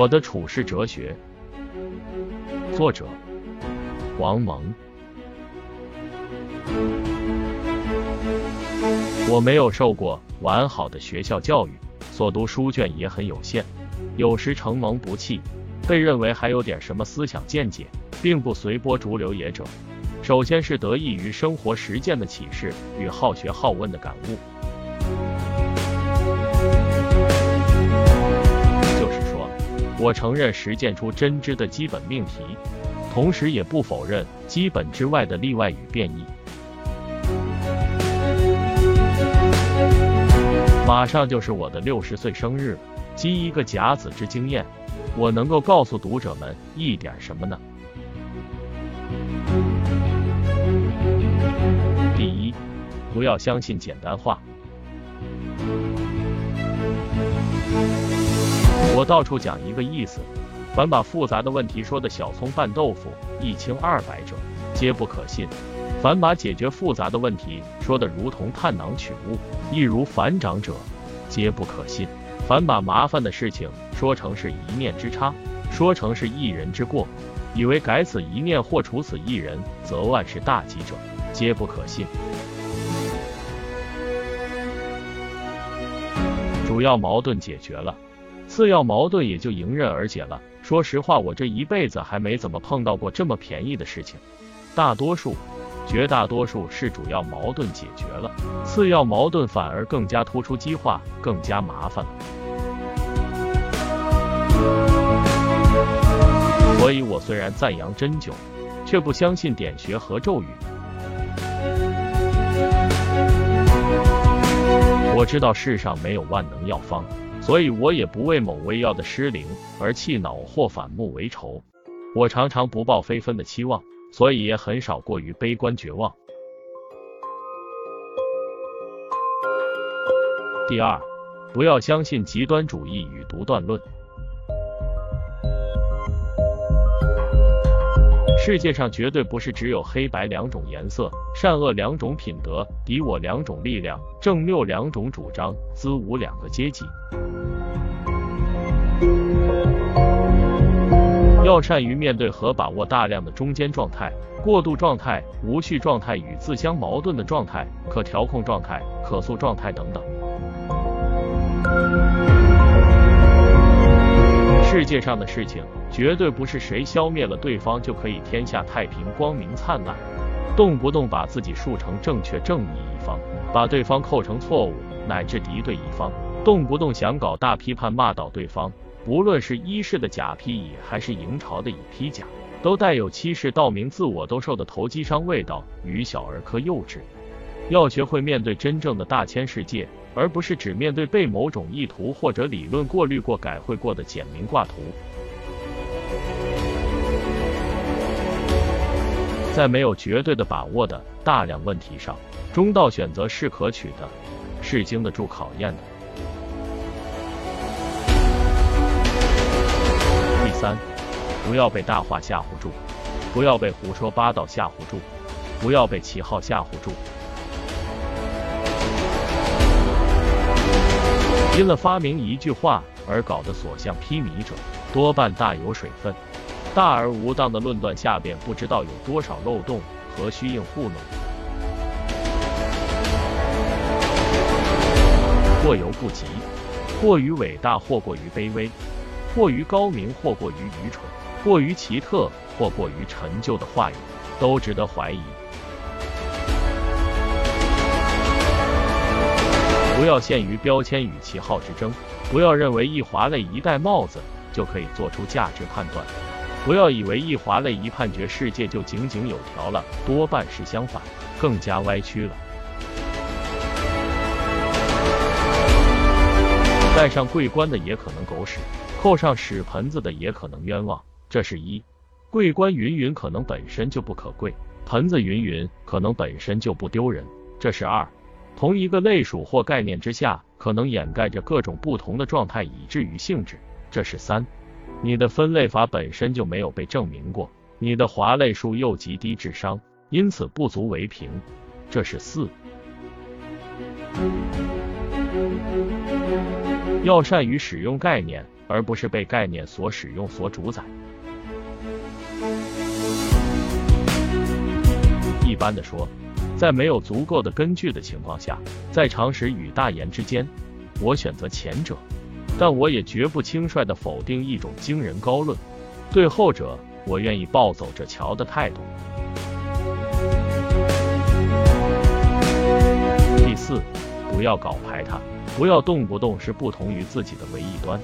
我的处世哲学，作者王蒙。我没有受过完好的学校教育，所读书卷也很有限，有时承蒙不弃，被认为还有点什么思想见解，并不随波逐流也者。首先是得益于生活实践的启示与好学好问的感悟。我承认实践出真知的基本命题，同时也不否认基本之外的例外与变异。马上就是我的六十岁生日了，基一个甲子之经验，我能够告诉读者们一点什么呢？第一，不要相信简单化。我到处讲一个意思，凡把复杂的问题说的小葱拌豆腐、一清二白者，皆不可信；凡把解决复杂的问题说的如同探囊取物、易如反掌者，皆不可信；凡把麻烦的事情说成是一念之差，说成是一人之过，以为改此一念或除此一人，则万事大吉者，皆不可信。主要矛盾解决了。次要矛盾也就迎刃而解了。说实话，我这一辈子还没怎么碰到过这么便宜的事情。大多数、绝大多数是主要矛盾解决了，次要矛盾反而更加突出激化，更加麻烦了。所以我虽然赞扬针灸，却不相信点穴和咒语。我知道世上没有万能药方。所以我也不为某味药的失灵而气恼或反目为仇。我常常不抱非分的期望，所以也很少过于悲观绝望。第二，不要相信极端主义与独断论。世界上绝对不是只有黑白两种颜色，善恶两种品德，敌我两种力量，正谬两种主张，资武两个阶级。要善于面对和把握大量的中间状态、过渡状态、无序状态与自相矛盾的状态、可调控状态、可塑状态等等。世界上的事情绝对不是谁消灭了对方就可以天下太平、光明灿烂，动不动把自己树成正确正义一方，把对方扣成错误乃至敌对一方，动不动想搞大批判骂倒对方。不论是一世的假披乙，还是营朝的乙披甲，都带有欺世盗名、自我斗兽的投机商味道，与小儿科幼稚。要学会面对真正的大千世界，而不是只面对被某种意图或者理论过滤过、改绘过的简明挂图。在没有绝对的把握的大量问题上，中道选择是可取的，是经得住考验的。第三，不要被大话吓唬住，不要被胡说八道吓唬住，不要被旗号吓唬住。因了发明一句话而搞得所向披靡者，多半大有水分。大而无当的论断下边，不知道有多少漏洞和虚应糊弄。过犹不及，过于伟大或过于卑微。过于高明或过于愚蠢，过于奇特或过于陈旧的话语，都值得怀疑。不要限于标签与旗号之争，不要认为一华类一戴帽子就可以做出价值判断，不要以为一华类一判决世界就井井有条了，多半是相反，更加歪曲了。戴上桂冠的也可能狗屎。扣上屎盆子的也可能冤枉，这是一；桂冠云云可能本身就不可贵，盆子云云可能本身就不丢人，这是二；同一个类属或概念之下，可能掩盖着各种不同的状态，以至于性质，这是三；你的分类法本身就没有被证明过，你的华类数又极低智商，因此不足为凭，这是四。要善于使用概念。而不是被概念所使用、所主宰。一般的说，在没有足够的根据的情况下，在常识与大言之间，我选择前者，但我也绝不轻率的否定一种惊人高论。对后者，我愿意暴走着瞧的态度。第四，不要搞排他，不要动不动是不同于自己的唯一端。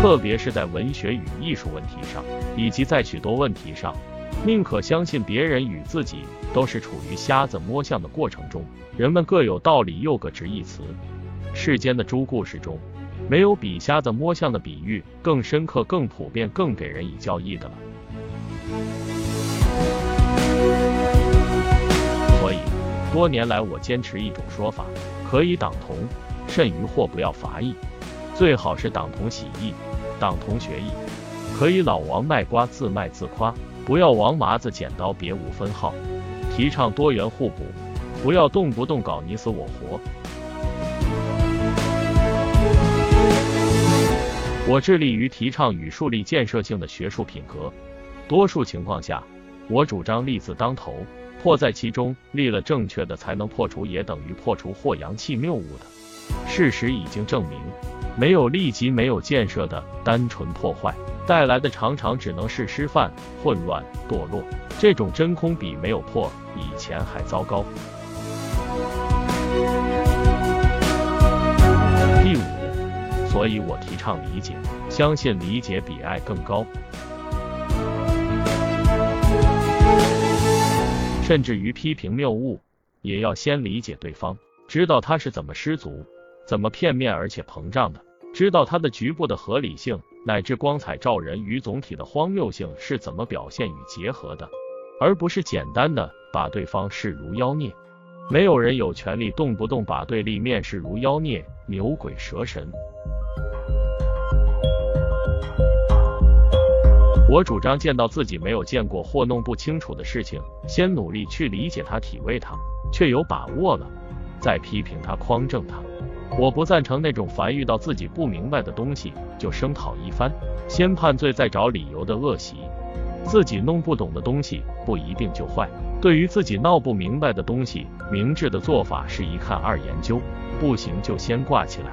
特别是在文学与艺术问题上，以及在许多问题上，宁可相信别人与自己都是处于瞎子摸象的过程中。人们各有道理，又各执一词。世间的诸故事中，没有比瞎子摸象的比喻更深刻、更普遍、更给人以教益的了。所以，多年来我坚持一种说法：可以党同，甚于或不要伐异。最好是党同喜异，党同学异。可以老王卖瓜自卖自夸，不要王麻子剪刀别无分号。提倡多元互补，不要动不动搞你死我活。我致力于提倡与树立建设性的学术品格。多数情况下，我主张立字当头，破在其中。立了正确的，才能破除，也等于破除或阳气谬误的。事实已经证明。没有立即没有建设的单纯破坏带来的，常常只能是失范、混乱、堕落。这种真空比没有破以前还糟糕。第五，所以我提倡理解，相信理解比爱更高。甚至于批评谬误，也要先理解对方，知道他是怎么失足、怎么片面而且膨胀的。知道它的局部的合理性，乃至光彩照人与总体的荒谬性是怎么表现与结合的，而不是简单的把对方视如妖孽。没有人有权利动不动把对立面视如妖孽、牛鬼蛇神。我主张见到自己没有见过或弄不清楚的事情，先努力去理解它、体味它，却有把握了，再批评它、匡正它。我不赞成那种凡遇到自己不明白的东西就声讨一番，先判罪再找理由的恶习。自己弄不懂的东西不一定就坏。对于自己闹不明白的东西，明智的做法是一看二研究，不行就先挂起来。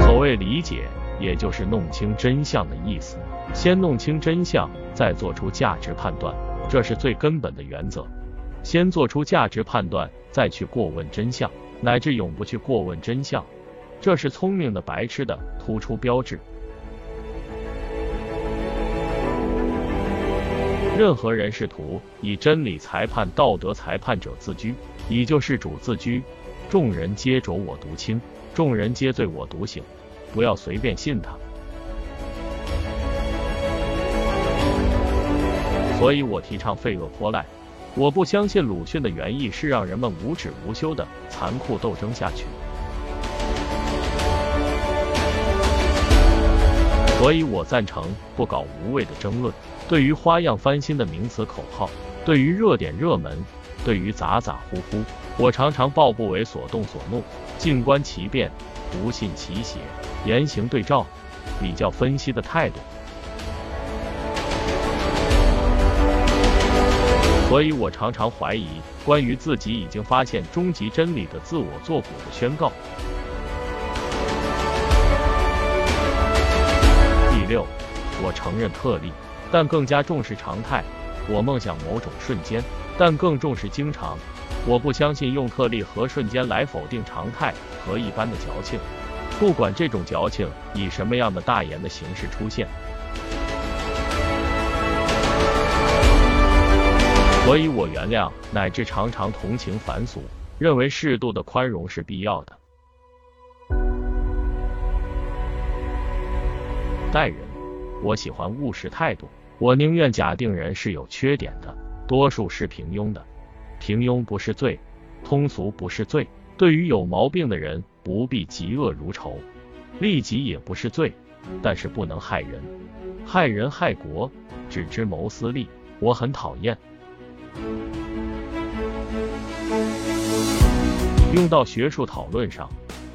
所谓理解，也就是弄清真相的意思。先弄清真相，再做出价值判断，这是最根本的原则。先做出价值判断，再去过问真相，乃至永不去过问真相，这是聪明的白痴的突出标志。任何人试图以真理裁判、道德裁判者自居，以救世主自居，众人皆浊我独清，众人皆醉我独醒，不要随便信他。所以我提倡废恶泼赖。我不相信鲁迅的原意是让人们无止无休的残酷斗争下去，所以我赞成不搞无谓的争论。对于花样翻新的名词口号，对于热点热门，对于咋咋呼呼，我常常抱不为所动所怒，静观其变，不信其邪，言行对照，比较分析的态度。所以我常常怀疑关于自己已经发现终极真理的自我作古的宣告。第六，我承认特例，但更加重视常态。我梦想某种瞬间，但更重视经常。我不相信用特例和瞬间来否定常态和一般的矫情，不管这种矫情以什么样的大言的形式出现。所以我原谅，乃至常常同情凡俗，认为适度的宽容是必要的。待人，我喜欢务实态度，我宁愿假定人是有缺点的，多数是平庸的。平庸不是罪，通俗不是罪。对于有毛病的人，不必嫉恶如仇。利己也不是罪，但是不能害人，害人害国，只知谋私利，我很讨厌。用到学术讨论上，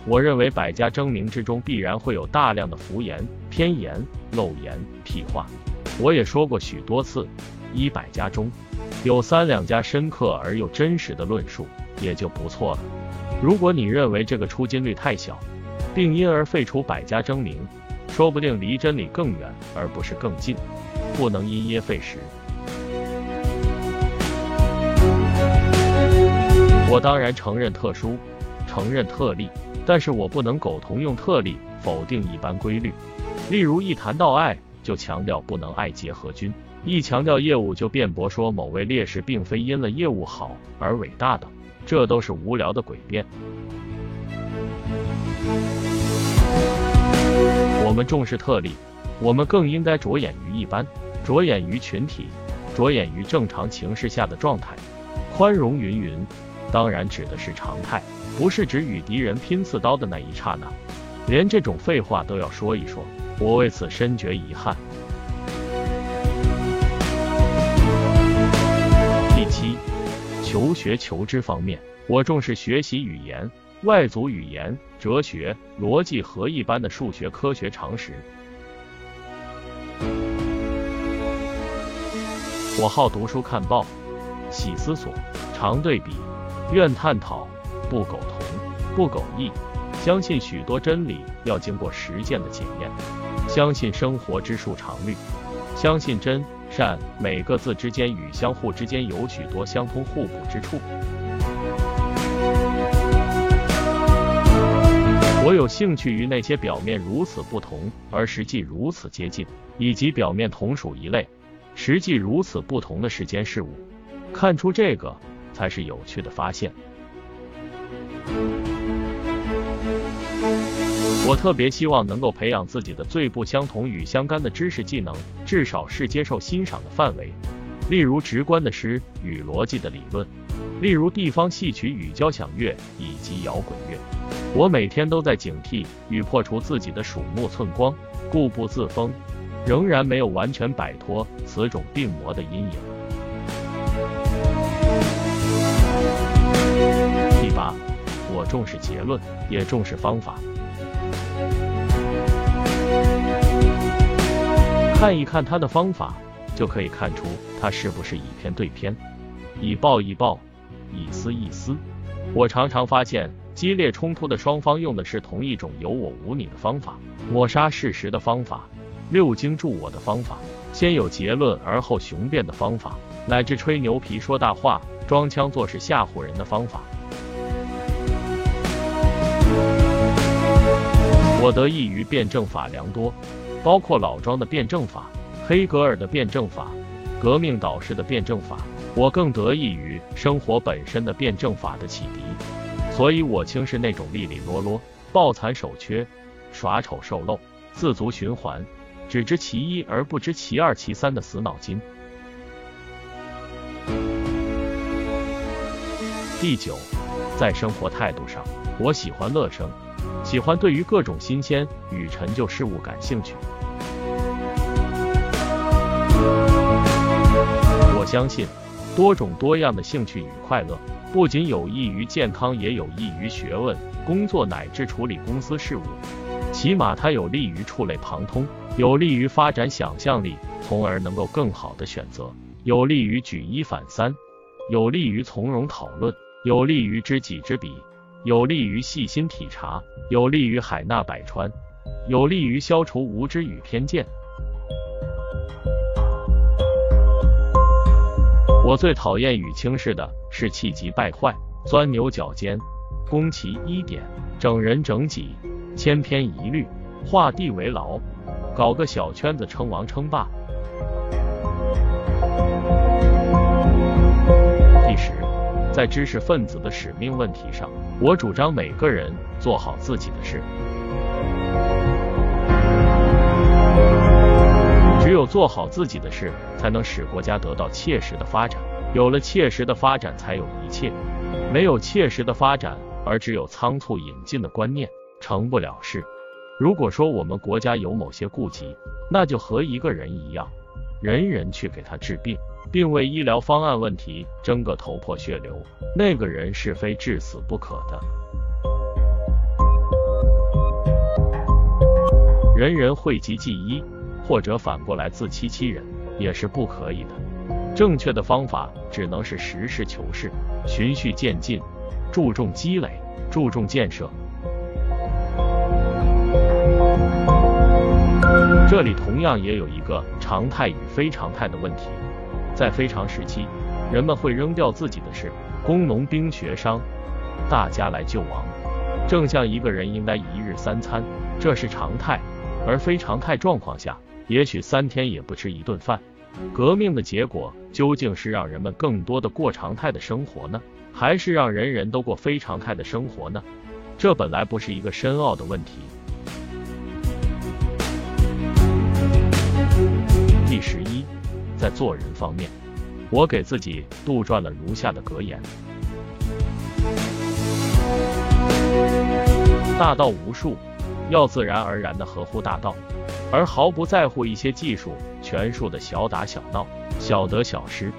我认为百家争鸣之中必然会有大量的浮言、偏言、漏言、屁话。我也说过许多次，一百家中有三两家深刻而又真实的论述，也就不错了。如果你认为这个出金率太小，并因而废除百家争鸣，说不定离真理更远而不是更近，不能因噎废食。我当然承认特殊，承认特例，但是我不能苟同用特例否定一般规律。例如一谈到爱，就强调不能爱结合军；一强调业务，就辩驳说某位烈士并非因了业务好而伟大的，这都是无聊的诡辩。我们重视特例，我们更应该着眼于一般，着眼于群体，着眼于正常情势下的状态，宽容云云。当然指的是常态，不是指与敌人拼刺刀的那一刹那。连这种废话都要说一说，我为此深觉遗憾。第七，求学求知方面，我重视学习语言、外族语言、哲学、逻辑和一般的数学科学常识。我好读书看报，喜思索，常对比。愿探讨，不苟同，不苟异。相信许多真理要经过实践的检验。相信生活之数常律。相信真善每个字之间与相互之间有许多相通互补之处。我有兴趣于那些表面如此不同而实际如此接近，以及表面同属一类，实际如此不同的世间事物。看出这个。才是有趣的发现。我特别希望能够培养自己的最不相同与相干的知识技能，至少是接受欣赏的范围。例如直观的诗与逻辑的理论，例如地方戏曲与交响乐以及摇滚乐。我每天都在警惕与破除自己的鼠目寸光、固步自封，仍然没有完全摆脱此种病魔的阴影。重视结论，也重视方法。看一看他的方法，就可以看出他是不是以偏对偏，以暴易暴，以私易私。我常常发现，激烈冲突的双方用的是同一种有我无你的方法，抹杀事实的方法，六经助我的方法，先有结论而后雄辩的方法，乃至吹牛皮说大话、装腔作势吓唬人的方法。我得益于辩证法良多，包括老庄的辩证法、黑格尔的辩证法、革命导师的辩证法。我更得益于生活本身的辩证法的启迪，所以我轻视那种利利落落、抱残守缺、耍丑受漏、自足循环、只知其一而不知其二其三的死脑筋。第九，在生活态度上，我喜欢乐生。喜欢对于各种新鲜与陈旧事物感兴趣。我相信，多种多样的兴趣与快乐，不仅有益于健康，也有益于学问、工作乃至处理公司事务。起码它有利于触类旁通，有利于发展想象力，从而能够更好的选择，有利于举一反三，有利于从容讨论，有利于知己知彼。有利于细心体察，有利于海纳百川，有利于消除无知与偏见。我最讨厌与轻视的是气急败坏、钻牛角尖、攻其一点、整人整己、千篇一律、画地为牢、搞个小圈子称王称霸。第十，在知识分子的使命问题上。我主张每个人做好自己的事，只有做好自己的事，才能使国家得到切实的发展。有了切实的发展，才有一切。没有切实的发展，而只有仓促引进的观念，成不了事。如果说我们国家有某些痼疾，那就和一个人一样，人人去给他治病，并为医疗方案问题争个头破血流，那个人是非至死不可的。人人讳疾忌医，或者反过来自欺欺人，也是不可以的。正确的方法只能是实事求是，循序渐进，注重积累，注重建设。这里同样也有一个常态与非常态的问题。在非常时期，人们会扔掉自己的事，工农兵学商，大家来救亡。正像一个人应该一日三餐，这是常态。而非常态状况下，也许三天也不吃一顿饭。革命的结果究竟是让人们更多的过常态的生活呢，还是让人人都过非常态的生活呢？这本来不是一个深奥的问题。第十一，在做人方面，我给自己杜撰了如下的格言：大道无术。要自然而然的合乎大道，而毫不在乎一些技术权术的小打小闹、小得小失。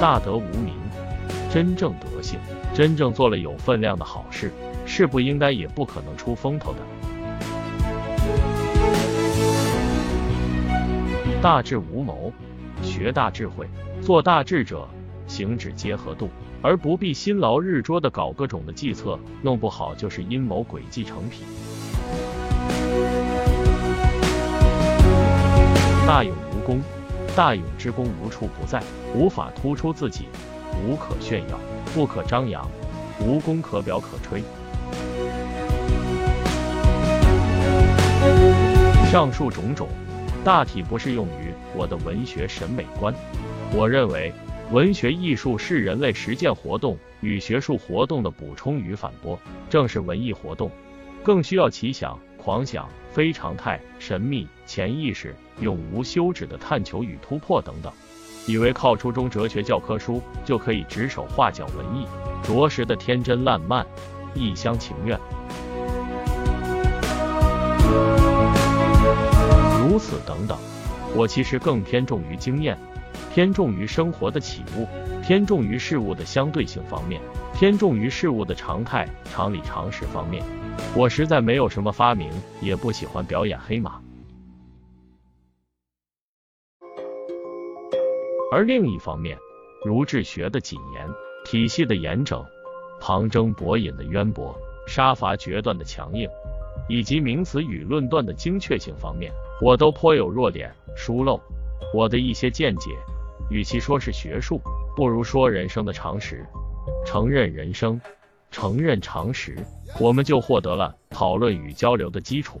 大德无名，真正德行，真正做了有分量的好事，是不应该也不可能出风头的。大智无谋，学大智慧，做大智者，行止皆合度。而不必辛劳日拙的搞各种的计策，弄不好就是阴谋诡计成品。大勇无功，大勇之功无处不在，无法突出自己，无可炫耀，不可张扬，无功可表可吹。上述种种，大体不适用于我的文学审美观。我认为。文学艺术是人类实践活动与学术活动的补充与反驳，正是文艺活动，更需要奇想、狂想、非常态、神秘、潜意识、永无休止的探求与突破等等。以为靠初中哲学教科书就可以指手画脚文艺，着实的天真烂漫、一厢情愿。如此等等，我其实更偏重于经验。偏重于生活的起悟，偏重于事物的相对性方面，偏重于事物的常态、常理、常识方面。我实在没有什么发明，也不喜欢表演黑马。而另一方面，如治学的谨严，体系的严整，旁征博引的渊博，杀伐决断的强硬，以及名词与论断的精确性方面，我都颇有弱点、疏漏。我的一些见解。与其说是学术，不如说人生的常识。承认人生，承认常识，我们就获得了讨论与交流的基础。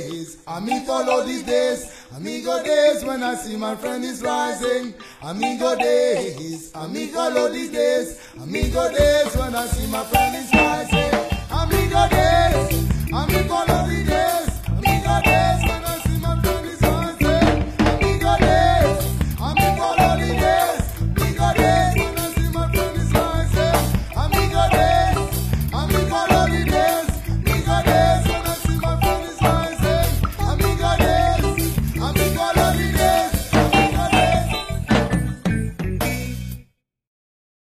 days, amigo all these days, amigo days when I see my friend is rising, amigo days, amigo all these days, amigo days when I see my friend is rising, amigo days, amigo all these days.